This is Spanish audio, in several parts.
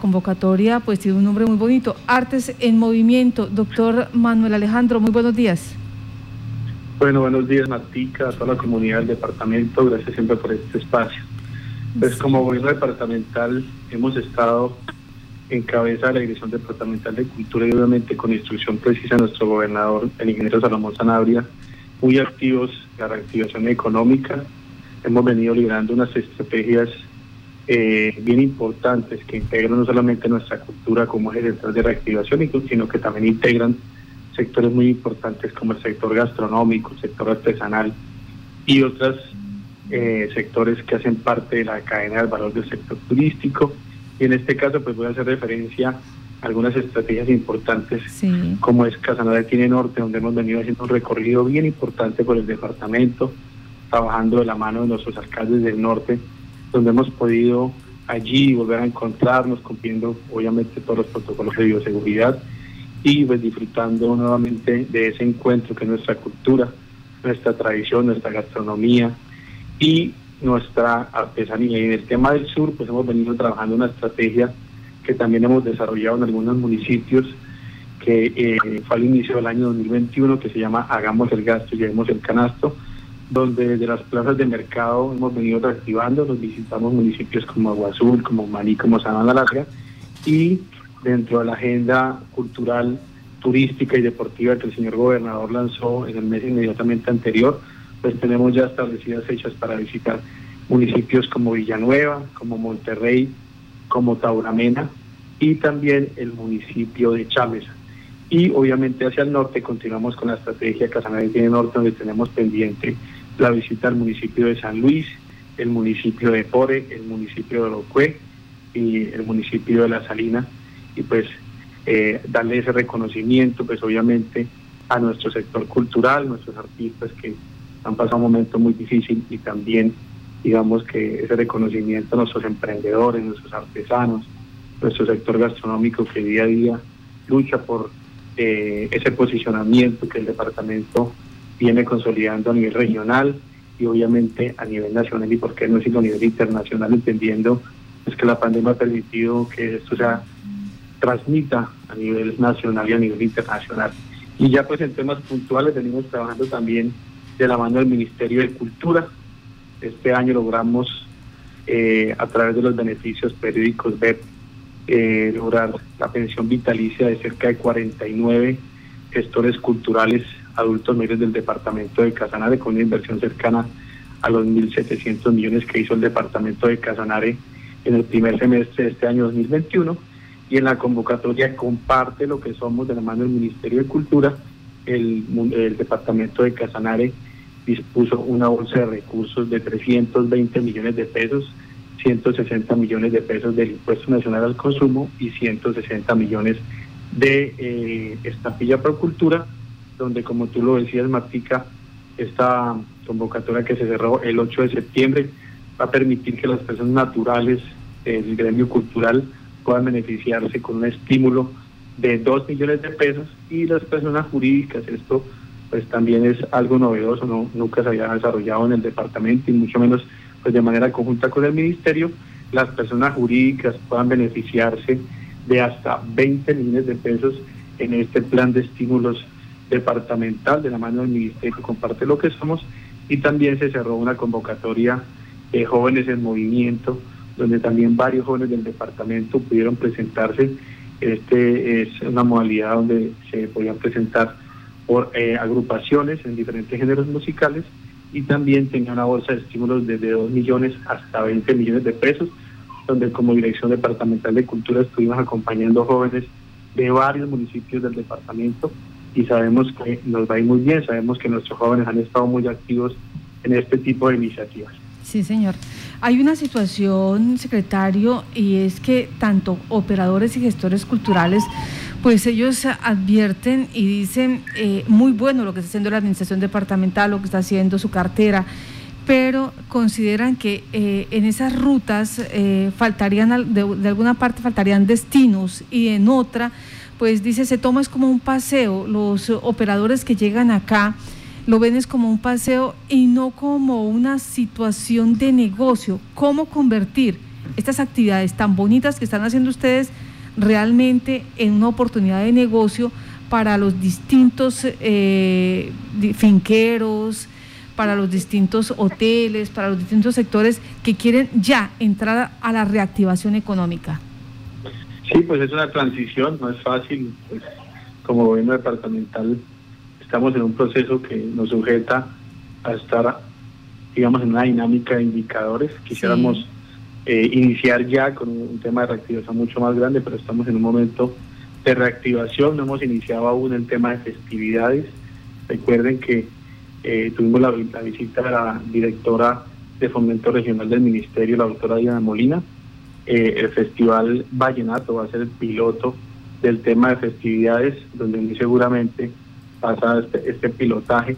convocatoria pues tiene un nombre muy bonito, Artes en Movimiento. Doctor Manuel Alejandro, muy buenos días. Bueno, buenos días Martica, a toda la comunidad del departamento, gracias siempre por este espacio. Pues como gobierno departamental hemos estado en cabeza de la Dirección Departamental de Cultura y obviamente con instrucción precisa de nuestro gobernador, el ingeniero Salomón Sanabria, muy activos en la reactivación económica. Hemos venido liderando unas estrategias eh, bien importantes que integran no solamente nuestra cultura como eje central de reactivación, sino que también integran sectores muy importantes como el sector gastronómico, el sector artesanal y otros eh, sectores que hacen parte de la cadena del valor del sector turístico. Y en este caso, pues voy a hacer referencia a algunas estrategias importantes, como es Casanare Tiene Norte, donde hemos venido haciendo un recorrido bien importante por el departamento, trabajando de la mano de nuestros alcaldes del norte donde hemos podido allí volver a encontrarnos, cumpliendo obviamente todos los protocolos de bioseguridad y pues disfrutando nuevamente de ese encuentro que es nuestra cultura, nuestra tradición, nuestra gastronomía y nuestra artesanía. Y en el tema del sur, pues hemos venido trabajando una estrategia que también hemos desarrollado en algunos municipios, que eh, fue al inicio del año 2021, que se llama Hagamos el gasto y llevemos el canasto, donde desde las plazas de mercado hemos venido reactivando, nos visitamos municipios como Agua Azul, como Maní, como Sabana Larga, y dentro de la agenda cultural, turística y deportiva que el señor gobernador lanzó en el mes inmediatamente anterior, pues tenemos ya establecidas fechas para visitar municipios como Villanueva, como Monterrey, como Tauramena y también el municipio de Chámeza. Y obviamente hacia el norte continuamos con la estrategia Casanare Norte, donde tenemos pendiente la visita al municipio de San Luis, el municipio de Pore, el municipio de Locue y el municipio de La Salina, y pues eh, darle ese reconocimiento, pues obviamente a nuestro sector cultural, nuestros artistas que han pasado un momento muy difícil y también digamos que ese reconocimiento a nuestros emprendedores, nuestros artesanos, nuestro sector gastronómico que día a día lucha por eh, ese posicionamiento que el departamento viene consolidando a nivel regional y obviamente a nivel nacional y por qué no decirlo a nivel internacional, entendiendo pues, que la pandemia ha permitido que esto se transmita a nivel nacional y a nivel internacional. Y ya pues en temas puntuales venimos trabajando también de la mano del Ministerio de Cultura. Este año logramos eh, a través de los beneficios periódicos ver eh, lograr la pensión vitalicia de cerca de 49 gestores culturales adultos mayores del departamento de Casanare con una inversión cercana a los 1.700 millones que hizo el departamento de Casanare en el primer semestre de este año 2021 y en la convocatoria comparte lo que somos de la mano del Ministerio de Cultura, el, departamento de Casanare dispuso una bolsa de recursos de 320 millones de pesos, 160 millones de pesos del Impuesto Nacional al Consumo y 160 millones de eh, estampilla por cultura donde como tú lo decías, Martica, esta convocatoria que se cerró el 8 de septiembre va a permitir que las personas naturales del gremio cultural puedan beneficiarse con un estímulo de 2 millones de pesos y las personas jurídicas, esto pues también es algo novedoso, no, nunca se había desarrollado en el departamento y mucho menos pues de manera conjunta con el ministerio, las personas jurídicas puedan beneficiarse de hasta 20 millones de pesos en este plan de estímulos departamental de la mano del Ministerio Comparte lo que somos y también se cerró una convocatoria de jóvenes en movimiento donde también varios jóvenes del departamento pudieron presentarse. Este es una modalidad donde se podían presentar por eh, agrupaciones en diferentes géneros musicales y también tenía una bolsa de estímulos desde 2 millones hasta 20 millones de pesos, donde como Dirección Departamental de Cultura estuvimos acompañando jóvenes de varios municipios del departamento y sabemos que nos va a ir muy bien, sabemos que nuestros jóvenes han estado muy activos en este tipo de iniciativas. Sí, señor. Hay una situación, secretario, y es que tanto operadores y gestores culturales, pues ellos advierten y dicen, eh, muy bueno lo que está haciendo la administración departamental, lo que está haciendo su cartera, pero consideran que eh, en esas rutas eh, faltarían, de, de alguna parte faltarían destinos y en otra pues dice, se toma es como un paseo. Los operadores que llegan acá lo ven es como un paseo y no como una situación de negocio. ¿Cómo convertir estas actividades tan bonitas que están haciendo ustedes realmente en una oportunidad de negocio para los distintos eh, finqueros, para los distintos hoteles, para los distintos sectores que quieren ya entrar a la reactivación económica? Sí, pues es una transición, no es fácil. Pues, como gobierno departamental estamos en un proceso que nos sujeta a estar, digamos, en una dinámica de indicadores. Quisiéramos eh, iniciar ya con un tema de reactivación mucho más grande, pero estamos en un momento de reactivación. No hemos iniciado aún el tema de festividades. Recuerden que eh, tuvimos la, visita de la directora de Fomento Regional del Ministerio, la doctora Diana Molina. Eh, el Festival Vallenato va a ser el piloto del tema de festividades, donde muy seguramente pasa este, este pilotaje,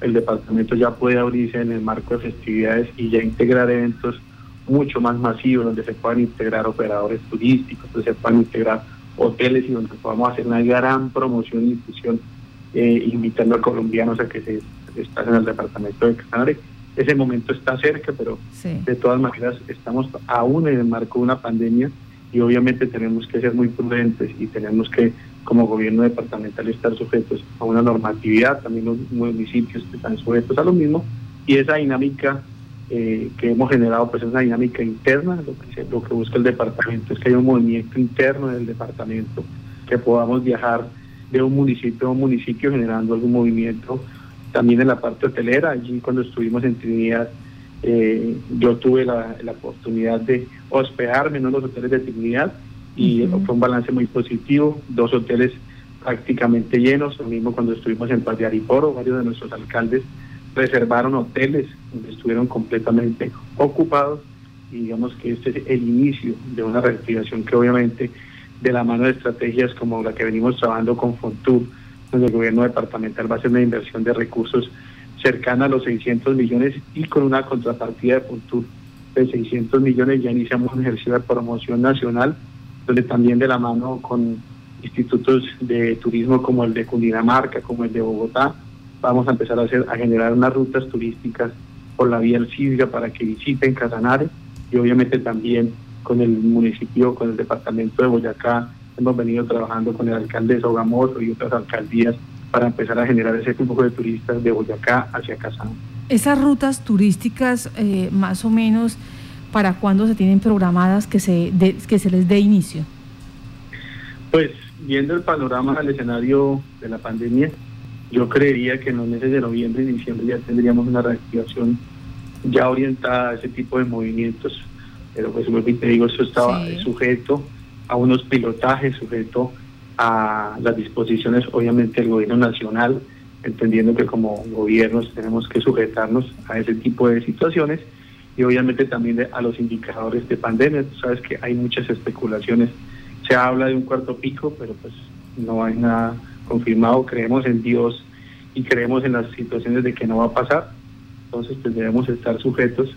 el departamento ya puede abrirse en el marco de festividades y ya integrar eventos mucho más masivos, donde se puedan integrar operadores turísticos, donde se puedan integrar hoteles y donde podamos hacer una gran promoción y difusión, eh, invitando a colombianos a que se estás en el departamento de Canarias. Ese momento está cerca, pero de todas maneras estamos aún en el marco de una pandemia y obviamente tenemos que ser muy prudentes y tenemos que, como gobierno departamental, estar sujetos a una normatividad, también los municipios están sujetos a lo mismo, y esa dinámica eh, que hemos generado pues es una dinámica interna, lo que, lo que busca el departamento es que haya un movimiento interno del departamento, que podamos viajar de un municipio a un municipio generando algún movimiento también en la parte hotelera, allí cuando estuvimos en Trinidad, eh, yo tuve la, oportunidad de hospedarme en los hoteles de Trinidad y fue un balance muy positivo, dos hoteles prácticamente llenos, lo mismo cuando estuvimos en Paz de Ariporo, varios de nuestros alcaldes reservaron hoteles donde estuvieron completamente ocupados. Y digamos que este es el inicio de una reactivación que obviamente de la mano de estrategias como la que venimos trabajando con Fontur, el gobierno departamental va a hacer una inversión de recursos cercana a los 600 millones y con una contrapartida de futuro de 600 millones. Ya iniciamos un ejercicio de promoción nacional, donde también de la mano con institutos de turismo como el de Cundinamarca, como el de Bogotá, vamos a empezar a hacer a generar unas rutas turísticas por la vía Cisga para que visiten Casanare y obviamente también con el municipio, con el departamento de Boyacá, hemos venido trabajando con el alcalde de Sogamoso y otras alcaldías para empezar a generar ese flujo de turistas de Boyacá hacia Casán. Esas rutas turísticas, eh, más o menos, ¿para cuándo se tienen programadas que se, que se les dé inicio? Pues viendo el panorama del escenario de la pandemia, yo creería que en los meses de noviembre y diciembre ya tendríamos una reactivación ya orientada a ese tipo de movimientos, pero pues como te digo, eso estaba sujeto a unos pilotajes sujeto a las disposiciones obviamente del gobierno nacional, entendiendo que como gobiernos tenemos que sujetarnos a ese tipo de situaciones y obviamente también a los indicadores de pandemia. Tú sabes que hay muchas especulaciones. Se habla de un cuarto pico, pero pues no hay nada confirmado. Creemos en Dios y creemos en las situaciones de que no va a pasar. Entonces pues debemos estar sujetos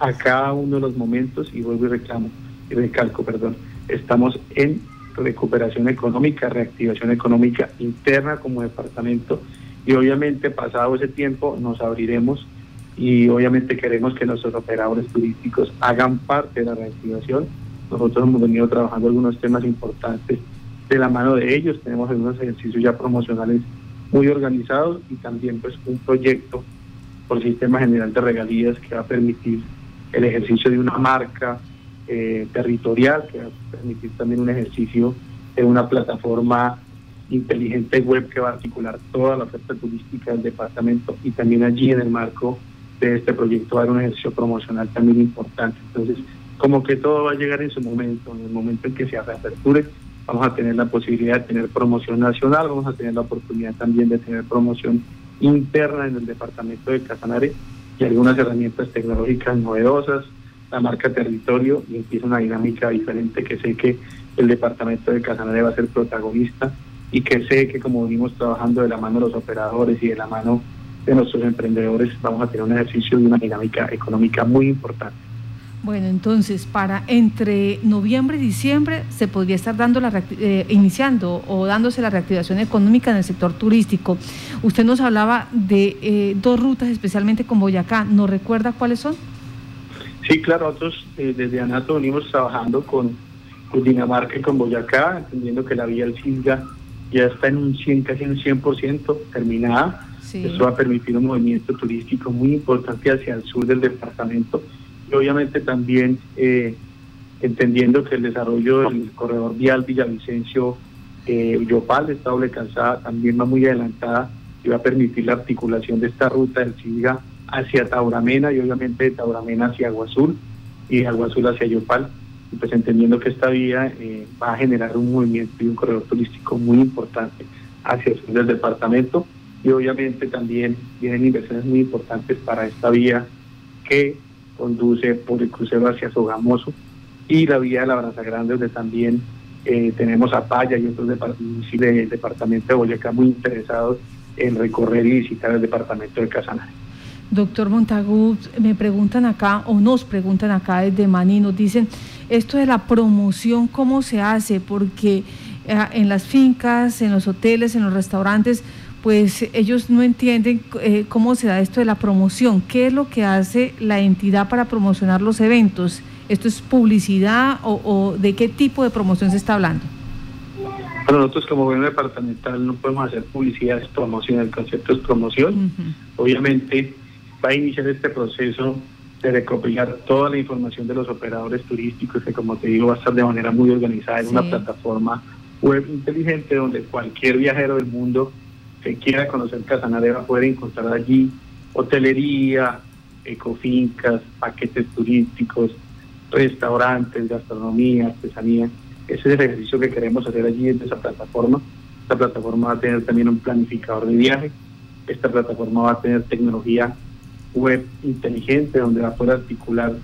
a cada uno de los momentos y vuelvo y reclamo y recalco, perdón estamos en recuperación económica, reactivación económica interna como departamento y obviamente pasado ese tiempo nos abriremos y obviamente queremos que nuestros operadores turísticos hagan parte de la reactivación. Nosotros hemos venido trabajando algunos temas importantes de la mano de ellos, tenemos algunos ejercicios ya promocionales muy organizados y también pues un proyecto por sistema general de regalías que va a permitir el ejercicio de una marca eh, territorial, que va a permitir también un ejercicio de una plataforma inteligente web que va a articular toda la oferta turística del departamento y también allí en el marco de este proyecto va a haber un ejercicio promocional también importante. Entonces, como que todo va a llegar en su momento, en el momento en que se reaperture, vamos a tener la posibilidad de tener promoción nacional, vamos a tener la oportunidad también de tener promoción interna en el departamento de Casanare y algunas herramientas tecnológicas novedosas, la marca territorio y empieza una dinámica diferente que sé que el departamento de Casanare va a ser protagonista y que sé que como venimos trabajando de la mano de los operadores y de la mano de nuestros emprendedores vamos a tener un ejercicio de una dinámica económica muy importante. Bueno, entonces para entre noviembre y diciembre se podría estar dando la eh, iniciando o dándose la reactivación económica en el sector turístico. Usted nos hablaba de eh, dos rutas, especialmente con Boyacá. ¿Nos recuerda cuáles son? Sí, claro, nosotros eh, desde ANATO venimos trabajando con, Dinamarca y con Boyacá, entendiendo que la vía del Silga ya está en un 100, casi un 100% terminada. Eso va a permitir un movimiento turístico muy importante hacia el sur del departamento y obviamente también eh, entendiendo que el desarrollo del corredor vial Villavicencio eh, Yopal, esta doble calzada, también va muy adelantada y va a permitir la articulación de esta ruta del Silga hacia Tauramena y obviamente de Tauramena hacia Agua Azul y de Agua Azul hacia Yopal. Y pues entendiendo que esta vía eh, va a generar un movimiento y un corredor turístico muy importante hacia el sur del departamento y obviamente también vienen inversiones muy importantes para esta vía que conduce por el crucero hacia Sogamoso y la vía de la Braza Grande donde también eh, tenemos a Paya y otros del departamento de Boyacá muy interesados en recorrer y visitar el departamento de Casanare. Doctor Montagut, me preguntan acá, o nos preguntan acá desde Maní, nos dicen, esto de la promoción, ¿cómo se hace? Porque eh, en las fincas, en los hoteles, en los restaurantes, pues ellos no entienden eh, cómo se da esto de la promoción. ¿Qué es lo que hace la entidad para promocionar los eventos? ¿Esto es publicidad o, de qué tipo de promoción se está hablando? Bueno, nosotros como gobierno departamental no podemos hacer publicidad, es promoción, el concepto es promoción. Obviamente va a iniciar este proceso de recopilar toda la información de los operadores turísticos, que como te digo va a estar de manera muy organizada en una plataforma web inteligente donde cualquier viajero del mundo que quiera conocer Casanare va a poder encontrar allí hotelería, ecofincas, paquetes turísticos, restaurantes, gastronomía, artesanía. Ese es el ejercicio que queremos hacer allí en esa plataforma. Esta plataforma va a tener también un planificador de viaje. Esta plataforma va a tener tecnología web inteligente donde va a poder articular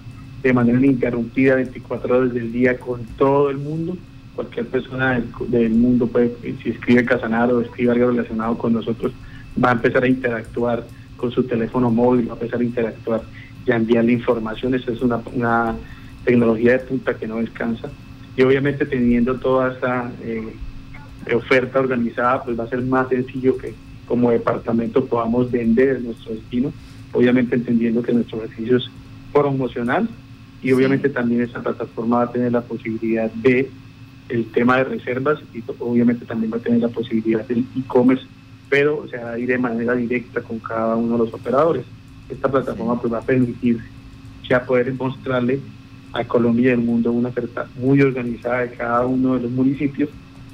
de manera ininterrumpida 24 horas del día con todo el mundo. Cualquier persona del, mundo puede, si escribe Casanaro o escribe algo relacionado con nosotros, va a empezar a interactuar con su teléfono móvil, va a empezar a interactuar y a enviarle información. Esa es una, una tecnología de punta que no descansa. Y obviamente teniendo toda esa eh, oferta organizada, pues va a ser más sencillo que como departamento podamos vender nuestro destino obviamente entendiendo que nuestro ejercicio es promocional y obviamente también esta plataforma va a tener la posibilidad de el tema de reservas y obviamente también va a tener la posibilidad del e-commerce, pero se va a ir de manera directa con cada uno de los operadores. Esta plataforma pues va a permitir ya poder mostrarle a Colombia y al mundo una oferta muy organizada de cada uno de los municipios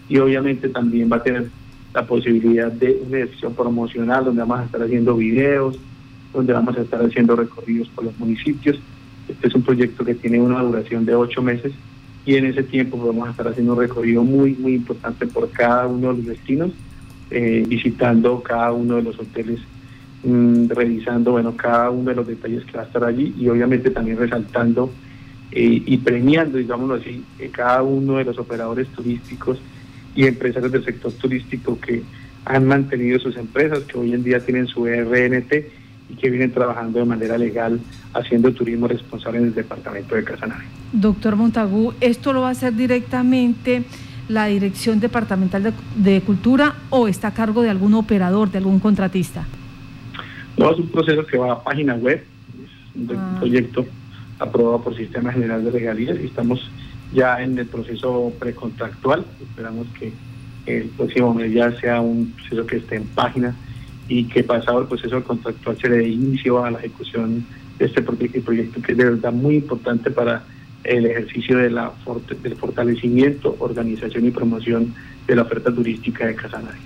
y obviamente también va a tener la posibilidad de una edición promocional donde vamos a estar haciendo videos, donde vamos a estar haciendo recorridos por los municipios. Este es un proyecto que tiene una duración de ocho meses y en ese tiempo vamos a estar haciendo un recorrido muy, muy importante por cada uno de los destinos, eh, visitando cada uno de los hoteles, mm, revisando bueno, cada uno de los detalles que va a estar allí y obviamente también resaltando eh, y premiando, digámoslo así, eh, cada uno de los operadores turísticos y empresarios del sector turístico que han mantenido sus empresas, que hoy en día tienen su e RNT y que vienen trabajando de manera legal haciendo turismo responsable en el departamento de Casanare. Doctor Montagú, ¿esto lo va a hacer directamente la Dirección Departamental de, Cultura o está a cargo de algún operador, de algún contratista? No, es un proceso que va a página web, es un ah. proyecto aprobado por Sistema General de Regalías y estamos ya en el proceso precontractual. Esperamos que el próximo mes ya sea un proceso que esté en página y que pasado el proceso contractual se le dé inicio a la ejecución de este proyecto que es de verdad muy importante para el ejercicio de la del fortalecimiento, organización y promoción de la oferta turística de Casanare.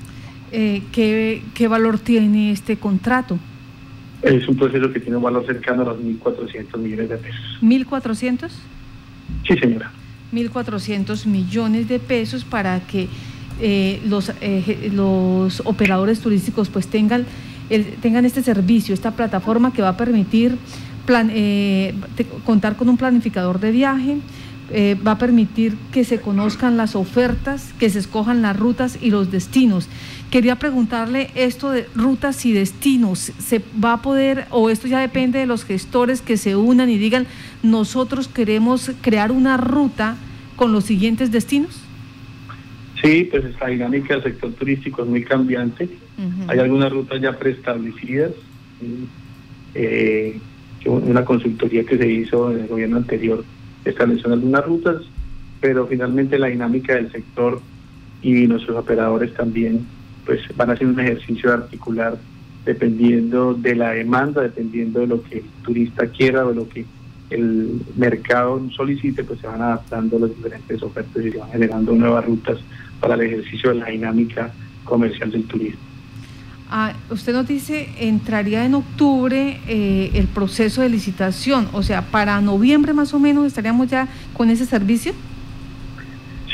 Eh, ¿qué, ¿Qué valor tiene este contrato? Es un proceso que tiene un valor cercano a los 1.400 millones de pesos. ¿1.400? Sí, señora. 1.400 millones de pesos para que eh, los, eh, los operadores turísticos pues tengan, tengan este servicio, esta plataforma que va a permitir eh, contar con un planificador de viaje, va a permitir que se conozcan las ofertas, que se escojan las rutas y los destinos. Quería preguntarle esto de rutas y destinos, ¿se va a poder, o esto ya depende de los gestores que se unan y digan, nosotros queremos crear una ruta con los siguientes destinos? Sí, pues esta dinámica del sector turístico es muy cambiante. Hay algunas rutas ya preestablecidas. Eh, una consultoría que se hizo en el gobierno anterior estableció algunas rutas, pero finalmente la dinámica del sector y nuestros operadores también pues van a hacer un ejercicio de articular dependiendo de la demanda, dependiendo de lo que el turista quiera o lo que el mercado solicite, pues se van adaptando las diferentes ofertas y se van generando nuevas rutas para el ejercicio de la dinámica comercial del turismo. Ah, usted nos dice, entraría en octubre eh, el proceso de licitación, o sea, para noviembre más o menos estaríamos ya con ese servicio.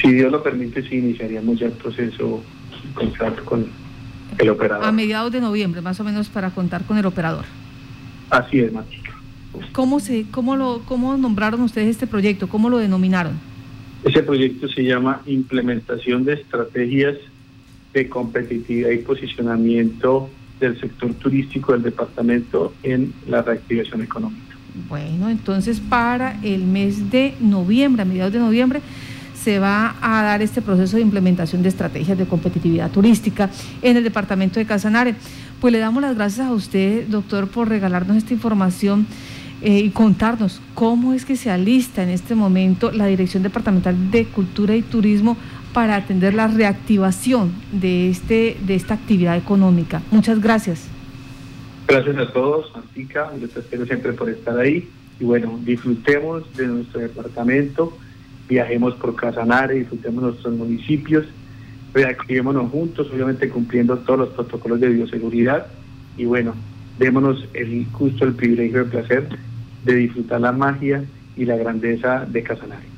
Si Dios lo permite, sí iniciaríamos ya el proceso contrato con el operador. A mediados de noviembre, más o menos, para contar con el operador. Así es, Matica. ¿Cómo, se, cómo, lo, ¿Cómo nombraron ustedes este proyecto? ¿Cómo lo denominaron? Ese proyecto se llama Implementación de Estrategias de Competitividad y Posicionamiento del Sector Turístico del Departamento en la reactivación económica. Bueno, entonces para el mes de noviembre, a mediados de noviembre, se va a dar este proceso de implementación de estrategias de competitividad turística en el departamento de Casanare. Pues le damos las gracias a usted, doctor, por regalarnos esta información eh, y contarnos cómo es que se alista en este momento la Dirección Departamental de Cultura y Turismo para atender la reactivación de, este, de esta actividad económica. Muchas gracias. Gracias a todos, Antica, les espero siempre por estar ahí. Y bueno, disfrutemos de nuestro departamento viajemos por Casanare, disfrutemos nuestros municipios, reactivémonos juntos, obviamente cumpliendo todos los protocolos de bioseguridad y bueno, démonos el gusto, el privilegio, el placer de disfrutar la magia y la grandeza de Casanare.